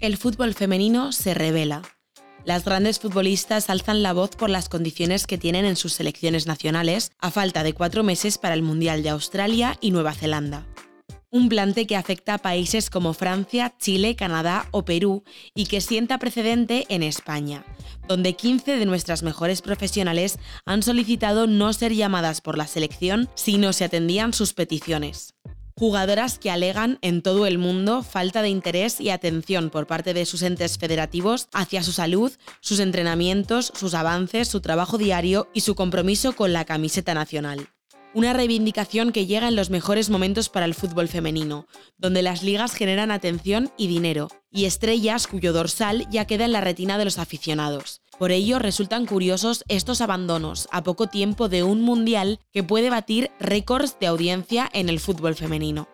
El fútbol femenino se revela. Las grandes futbolistas alzan la voz por las condiciones que tienen en sus selecciones nacionales a falta de cuatro meses para el Mundial de Australia y Nueva Zelanda. Un plante que afecta a países como Francia, Chile, Canadá o Perú y que sienta precedente en España, donde 15 de nuestras mejores profesionales han solicitado no ser llamadas por la selección si no se atendían sus peticiones jugadoras que alegan en todo el mundo falta de interés y atención por parte de sus entes federativos hacia su salud, sus entrenamientos, sus avances, su trabajo diario y su compromiso con la camiseta nacional. Una reivindicación que llega en los mejores momentos para el fútbol femenino, donde las ligas generan atención y dinero, y estrellas cuyo dorsal ya queda en la retina de los aficionados. Por ello resultan curiosos estos abandonos a poco tiempo de un mundial que puede batir récords de audiencia en el fútbol femenino.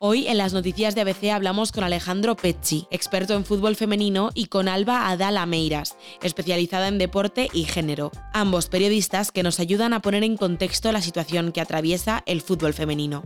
Hoy en las noticias de ABC hablamos con Alejandro Pecci, experto en fútbol femenino, y con Alba Adala Meiras, especializada en deporte y género, ambos periodistas que nos ayudan a poner en contexto la situación que atraviesa el fútbol femenino.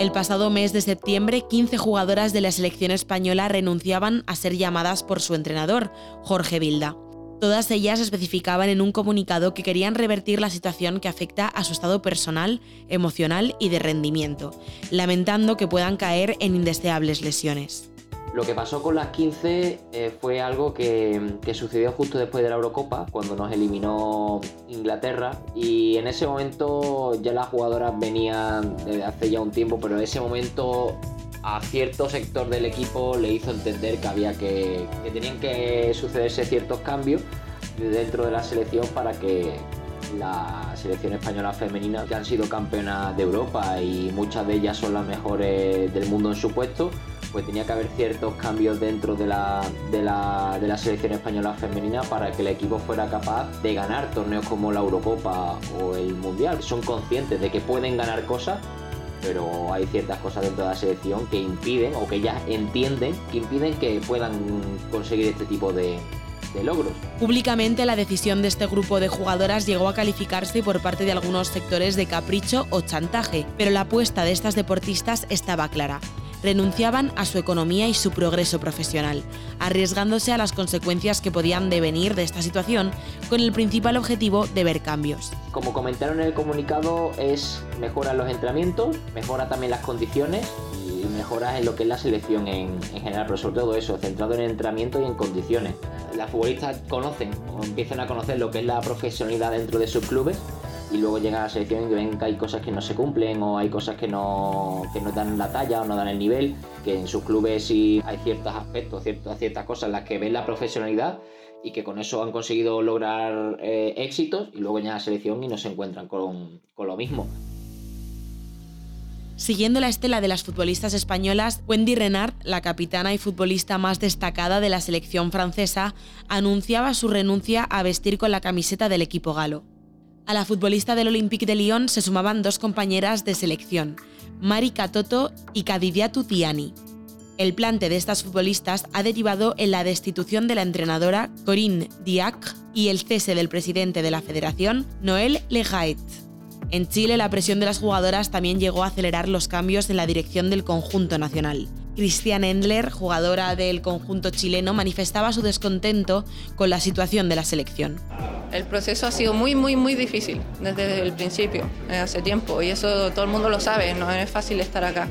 El pasado mes de septiembre, 15 jugadoras de la selección española renunciaban a ser llamadas por su entrenador, Jorge Vilda. Todas ellas especificaban en un comunicado que querían revertir la situación que afecta a su estado personal, emocional y de rendimiento, lamentando que puedan caer en indeseables lesiones. Lo que pasó con las 15 eh, fue algo que, sucedió justo después de la Eurocopa, cuando nos eliminó Inglaterra. Y en ese momento ya las jugadoras venían desde hace ya un tiempo, pero en ese momento a cierto sector del equipo le hizo entender que había que, que tenían que sucederse ciertos cambios dentro de la selección para que la selección española femenina que han sido campeonas de Europa y muchas de ellas son las mejores del mundo en su puesto pues tenía que haber ciertos cambios dentro de la, de la, selección española femenina para que el equipo fuera capaz de ganar torneos como la Eurocopa o el Mundial. Son conscientes de que pueden ganar cosas, pero hay ciertas cosas dentro de la selección que impiden o que ellas entienden que impiden que puedan conseguir este tipo de, de logros. Públicamente la decisión de este grupo de jugadoras llegó a calificarse por parte de algunos sectores de capricho o chantaje, pero la apuesta de estas deportistas estaba clara renunciaban a su economía y su progreso profesional, arriesgándose a las consecuencias que podían devenir de esta situación con el principal objetivo de ver cambios. Como comentaron en el comunicado, es mejora los entrenamientos, mejora también las condiciones y mejora en lo que es la selección en, general, pero sobre todo eso, centrado en entrenamiento y en condiciones. Las futbolistas conocen o empiezan a conocer lo que es la profesionalidad dentro de sus clubes y luego llega a la selección y ven que hay cosas que no se cumplen o hay cosas que no, que no dan la talla o no dan el nivel, que en sus clubes sí hay ciertos aspectos, ciertas, ciertas cosas en las que ven la profesionalidad y que con eso han conseguido lograr eh, éxitos y luego llegan a la selección y no se encuentran con, con lo mismo. Siguiendo la estela de las futbolistas españolas, Wendy Renard, la capitana y futbolista más destacada de la selección francesa, anunciaba su renuncia a vestir con la camiseta del equipo galo. A la futbolista del Olympique de Lyon se sumaban dos compañeras de selección, Mari Catoto y Kadidia Tutiani. El plante de estas futbolistas ha derivado en la destitución de la entrenadora Corinne Diacre y el cese del presidente de la federación, Noël Legaet. En Chile, la presión de las jugadoras también llegó a acelerar los cambios en la dirección del conjunto nacional. Cristian Endler, jugadora del conjunto chileno, manifestaba su descontento con la situación de la selección. El proceso ha sido muy, muy, muy difícil desde el principio, eh, hace tiempo, y eso todo el mundo lo sabe, no es fácil estar acá.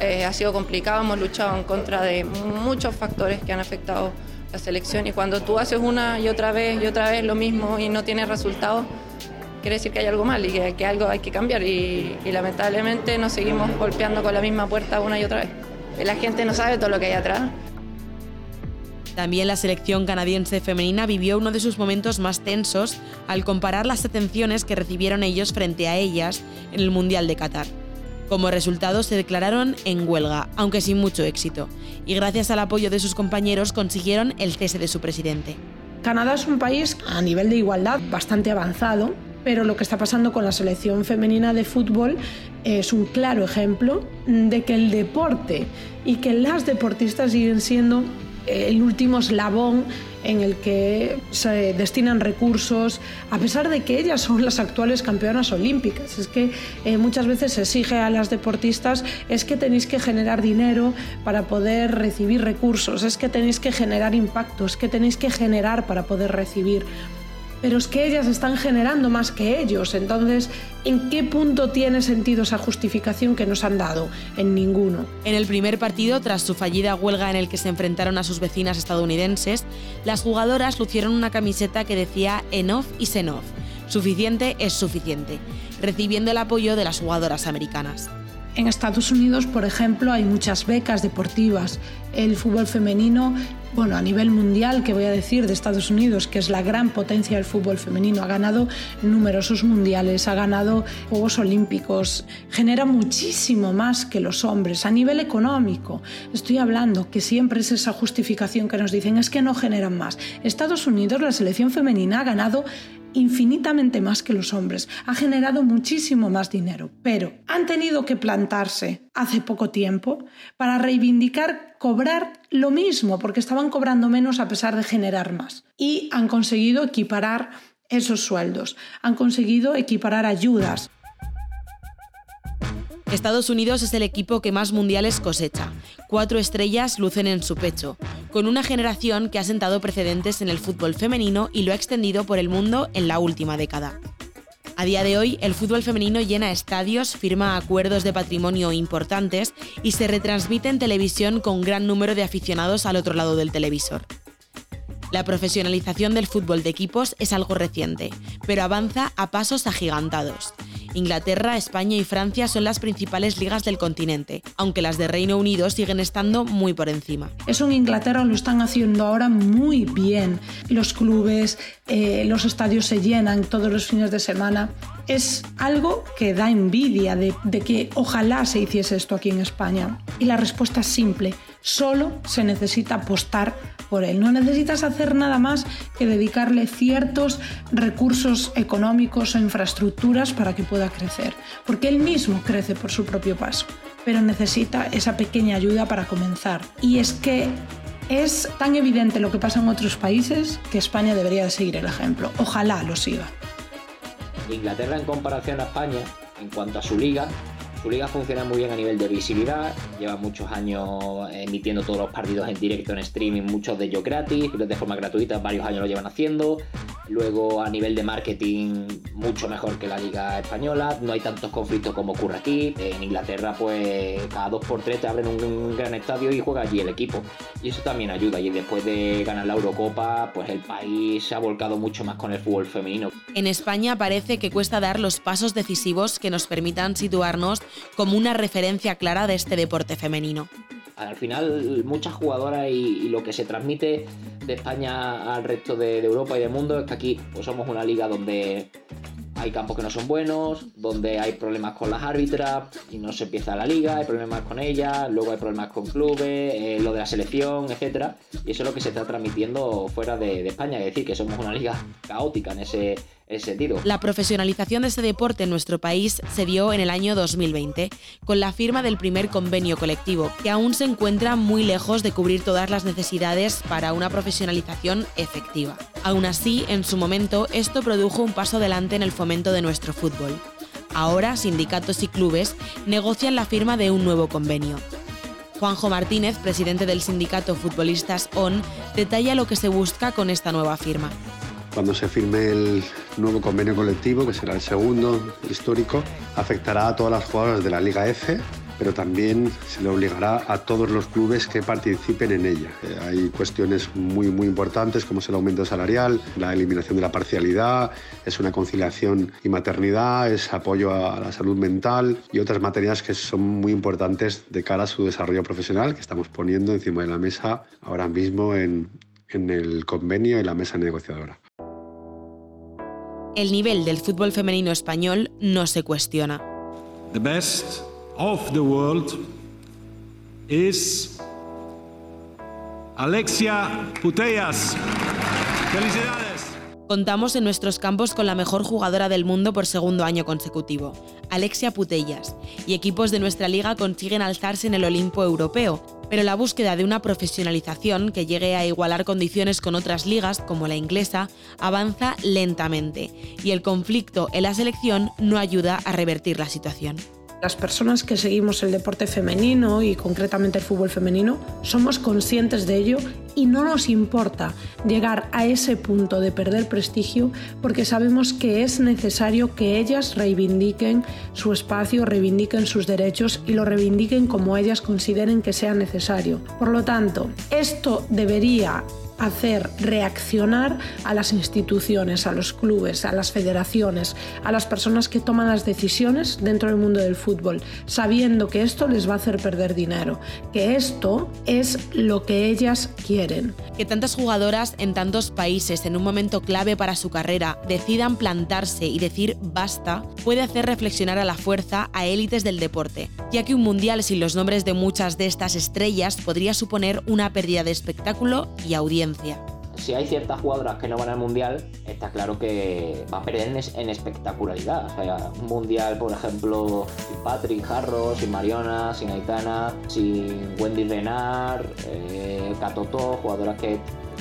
Eh, ha sido complicado, hemos luchado en contra de muchos factores que han afectado la selección y cuando tú haces una y otra vez y otra vez lo mismo y no tienes resultados, quiere decir que hay algo mal y que, algo hay que cambiar y, y, lamentablemente nos seguimos golpeando con la misma puerta una y otra vez. La gente no sabe todo lo que hay atrás también la selección canadiense femenina vivió uno de sus momentos más tensos al comparar las atenciones que recibieron ellos frente a ellas en el Mundial de Qatar. Como resultado se declararon en huelga, aunque sin mucho éxito, y gracias al apoyo de sus compañeros consiguieron el cese de su presidente. Canadá es un país a nivel de igualdad bastante avanzado, pero lo que está pasando con la selección femenina de fútbol es un claro ejemplo de que el deporte y que las deportistas siguen siendo el último eslabón en el que se destinan recursos, a pesar de que ellas son las actuales campeonas olímpicas. Es que eh, muchas veces se exige a las deportistas es que tenéis que generar dinero para poder recibir recursos, es que tenéis que generar impacto, es que tenéis que generar para poder recibir pero es que ellas están generando más que ellos. Entonces, ¿en qué punto tiene sentido esa justificación que nos han dado? En ninguno. En el primer partido, tras su fallida huelga en el que se enfrentaron a sus vecinas estadounidenses, las jugadoras lucieron una camiseta que decía enough is enough. Suficiente es suficiente, recibiendo el apoyo de las jugadoras americanas. En Estados Unidos, por ejemplo, hay muchas becas deportivas. El fútbol femenino, bueno, a nivel mundial, que voy a decir, de Estados Unidos, que es la gran potencia del fútbol femenino, ha ganado numerosos mundiales, ha ganado Juegos Olímpicos, genera muchísimo más que los hombres. A nivel económico, estoy hablando que siempre es esa justificación que nos dicen, es que no generan más. Estados Unidos, la selección femenina, ha ganado infinitamente más que los hombres, ha generado muchísimo más dinero, pero han tenido que plantarse hace poco tiempo para reivindicar cobrar lo mismo, porque estaban cobrando menos a pesar de generar más. Y han conseguido equiparar esos sueldos, han conseguido equiparar ayudas. Estados Unidos es el equipo que más mundiales cosecha. Cuatro estrellas lucen en su pecho, con una generación que ha sentado precedentes en el fútbol femenino y lo ha extendido por el mundo en la última década. A día de hoy, el fútbol femenino llena estadios, firma acuerdos de patrimonio importantes y se retransmite en televisión con gran número de aficionados al otro lado del televisor. La profesionalización del fútbol de equipos es algo reciente, pero avanza a pasos agigantados. Inglaterra, España y Francia son las principales ligas del continente, aunque las de Reino Unido siguen estando muy por encima. Eso en Inglaterra lo están haciendo ahora muy bien. Los clubes, eh, los estadios se llenan todos los fines de semana. Es algo que da envidia de, de que ojalá se hiciese esto aquí en España. Y la respuesta es simple, solo se necesita apostar por él. No necesitas hacer nada más que dedicarle ciertos recursos económicos o infraestructuras para que pueda crecer, porque él mismo crece por su propio paso, pero necesita esa pequeña ayuda para comenzar. Y es que es tan evidente lo que pasa en otros países que España debería de seguir el ejemplo. Ojalá lo siga. Inglaterra en comparación a España, en cuanto a su liga, su liga funciona muy bien a nivel de visibilidad, lleva muchos años emitiendo todos los partidos en directo en streaming, muchos de ellos gratis, de forma gratuita, varios años lo llevan haciendo. Luego a nivel de marketing, mucho mejor que la liga española, no hay tantos conflictos como ocurre aquí. En Inglaterra, pues cada dos por tres te abren un, gran estadio y juega allí el equipo. Y eso también ayuda. Y después de ganar la Eurocopa, pues el país se ha volcado mucho más con el fútbol femenino. En España parece que cuesta dar los pasos decisivos que nos permitan situarnos como una referencia clara de este deporte femenino. Al final, muchas jugadoras y, lo que se transmite de España al resto de, Europa y del mundo es que aquí pues, somos una liga donde hay campos que no son buenos, donde hay problemas con las árbitras y no se empieza la liga, hay problemas con ellas, luego hay problemas con clubes, eh, lo de la selección, etcétera. Y eso es lo que se está transmitiendo fuera de, de España, es decir, que somos una liga caótica en ese, sentido. La profesionalización de este deporte en nuestro país se dio en el año 2020, con la firma del primer convenio colectivo, que aún se encuentra muy lejos de cubrir todas las necesidades para una profesionalización efectiva. Aún así, en su momento, esto produjo un paso adelante en el fomento de nuestro fútbol. Ahora, sindicatos y clubes negocian la firma de un nuevo convenio. Juanjo Martínez, presidente del sindicato Futbolistas ON, detalla lo que se busca con esta nueva firma. Cuando se firme el nuevo convenio colectivo, que será el segundo histórico, afectará a todas las jugadoras de la Liga F, pero también se le obligará a todos los clubes que participen en ella. Eh, hay cuestiones muy, muy importantes como es el aumento salarial, la eliminación de la parcialidad, es una conciliación y maternidad, es apoyo a la salud mental y otras materias que son muy importantes de cara a su desarrollo profesional que estamos poniendo encima de la mesa ahora mismo en, en el convenio y la mesa negociadora. El nivel del fútbol femenino español no se cuestiona. The best of the world is Alexia Putellas. ¡Felicidades! Contamos en nuestros campos con la mejor jugadora del mundo por segundo año consecutivo, Alexia Putellas, y equipos de nuestra liga consiguen alzarse en el Olimpo europeo, Pero la búsqueda de una profesionalización que llegue a igualar condiciones con otras ligas, como la inglesa, avanza lentamente, y el conflicto en la selección no ayuda a revertir la situación. Las personas que seguimos el deporte femenino y concretamente el fútbol femenino somos conscientes de ello y no nos importa llegar a ese punto de perder prestigio porque sabemos que es necesario que ellas reivindiquen su espacio, reivindiquen sus derechos y lo reivindiquen como ellas consideren que sea necesario. Por lo tanto, esto debería hacer reaccionar a las instituciones, a los clubes, a las federaciones, a las personas que toman las decisiones dentro del mundo del fútbol, sabiendo que esto les va a hacer perder dinero, que esto es lo que ellas quieren. Que tantas jugadoras en tantos países en un momento clave para su carrera decidan plantarse y decir basta puede hacer reflexionar a la fuerza a élites del deporte, ya que un mundial sin los nombres de muchas de estas estrellas podría suponer una pérdida de espectáculo y audiencia. Si hay ciertas jugadoras que no van al mundial, está claro que va a perder en, espectacularidad. O sea, un mundial, por ejemplo, sin Patrick Harros, sin Mariona, sin Aitana, sin Wendy Renard, eh, Katoto, jugadoras que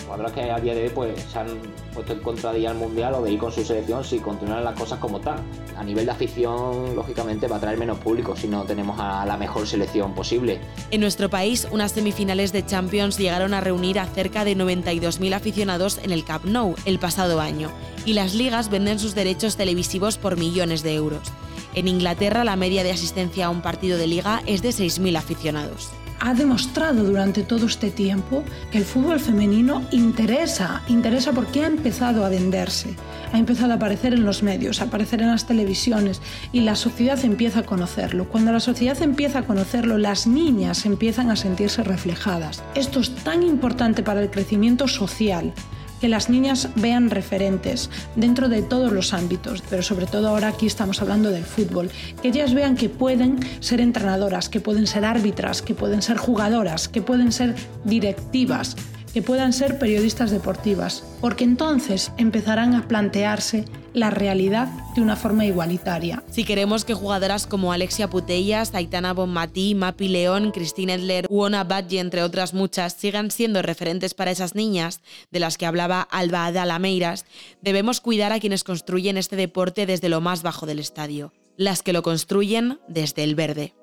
jugadoras que a día de hoy pues, se han puesto en contra de ir al mundial o de ir con su selección si continúan las cosas como están. A nivel de afición, lógicamente, va a traer menos público si no tenemos a la mejor selección posible. En nuestro país, unas semifinales de Champions llegaron a reunir a cerca de 92.000 aficionados en el Camp Nou el pasado año, y las ligas venden sus derechos televisivos por millones de euros. En Inglaterra, la media de asistencia a un partido de liga es de 6.000 aficionados ha demostrado durante todo este tiempo que el fútbol femenino interesa, interesa porque ha empezado a venderse, ha empezado a aparecer en los medios, a aparecer en las televisiones y la sociedad empieza a conocerlo. Cuando la sociedad empieza a conocerlo, las niñas empiezan a sentirse reflejadas. Esto es tan importante para el crecimiento social que las niñas vean referentes dentro de todos los ámbitos, pero sobre todo ahora aquí estamos hablando del fútbol, que ellas vean que pueden ser entrenadoras, que pueden ser árbitras, que pueden ser jugadoras, que pueden ser directivas, que puedan ser periodistas deportivas, porque entonces empezarán a plantearse la realidad de una forma igualitaria. Si queremos que jugadoras como Alexia Putellas, Aitana Bonmatí, Mapi León, Christine Edler, Uona Badji, entre otras muchas, sigan siendo referentes para esas niñas, de las que hablaba Alba Adalameiras, debemos cuidar a quienes construyen este deporte desde lo más bajo del estadio, las que lo construyen desde el verde.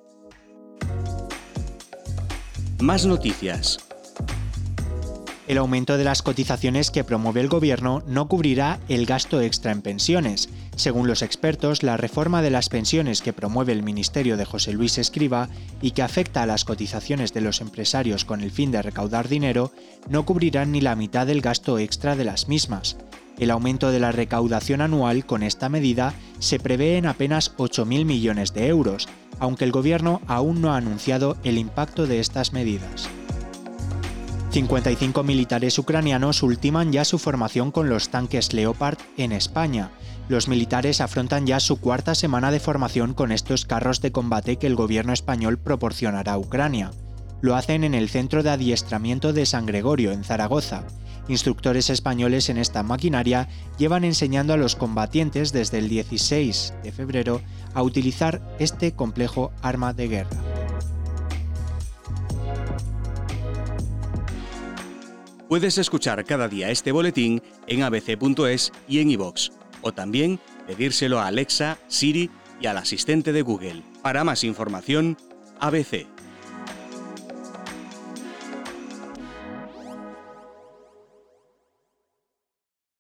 Más noticias. El aumento de las cotizaciones que promueve el gobierno no cubrirá el gasto extra en pensiones. Según los expertos, la reforma de las pensiones que promueve el Ministerio de José Luis Escriba y que afecta a las cotizaciones de los empresarios con el fin de recaudar dinero no cubrirán ni la mitad del gasto extra de las mismas. El aumento de la recaudación anual con esta medida se prevé en apenas 8.000 millones de euros, aunque el gobierno aún no ha anunciado el impacto de estas medidas. 55 militares ucranianos ultiman ya su formación con los tanques Leopard en España. Los militares afrontan ya su cuarta semana de formación con estos carros de combate que el gobierno español proporcionará a Ucrania. Lo hacen en el Centro de Adiestramiento de San Gregorio, en Zaragoza. Instructores españoles en esta maquinaria llevan enseñando a los combatientes desde el 16 de febrero a utilizar este complejo arma de guerra. Puedes escuchar cada día este boletín en abc.es y en iVox, o también pedírselo a Alexa, Siri y al asistente de Google. Para más información, ABC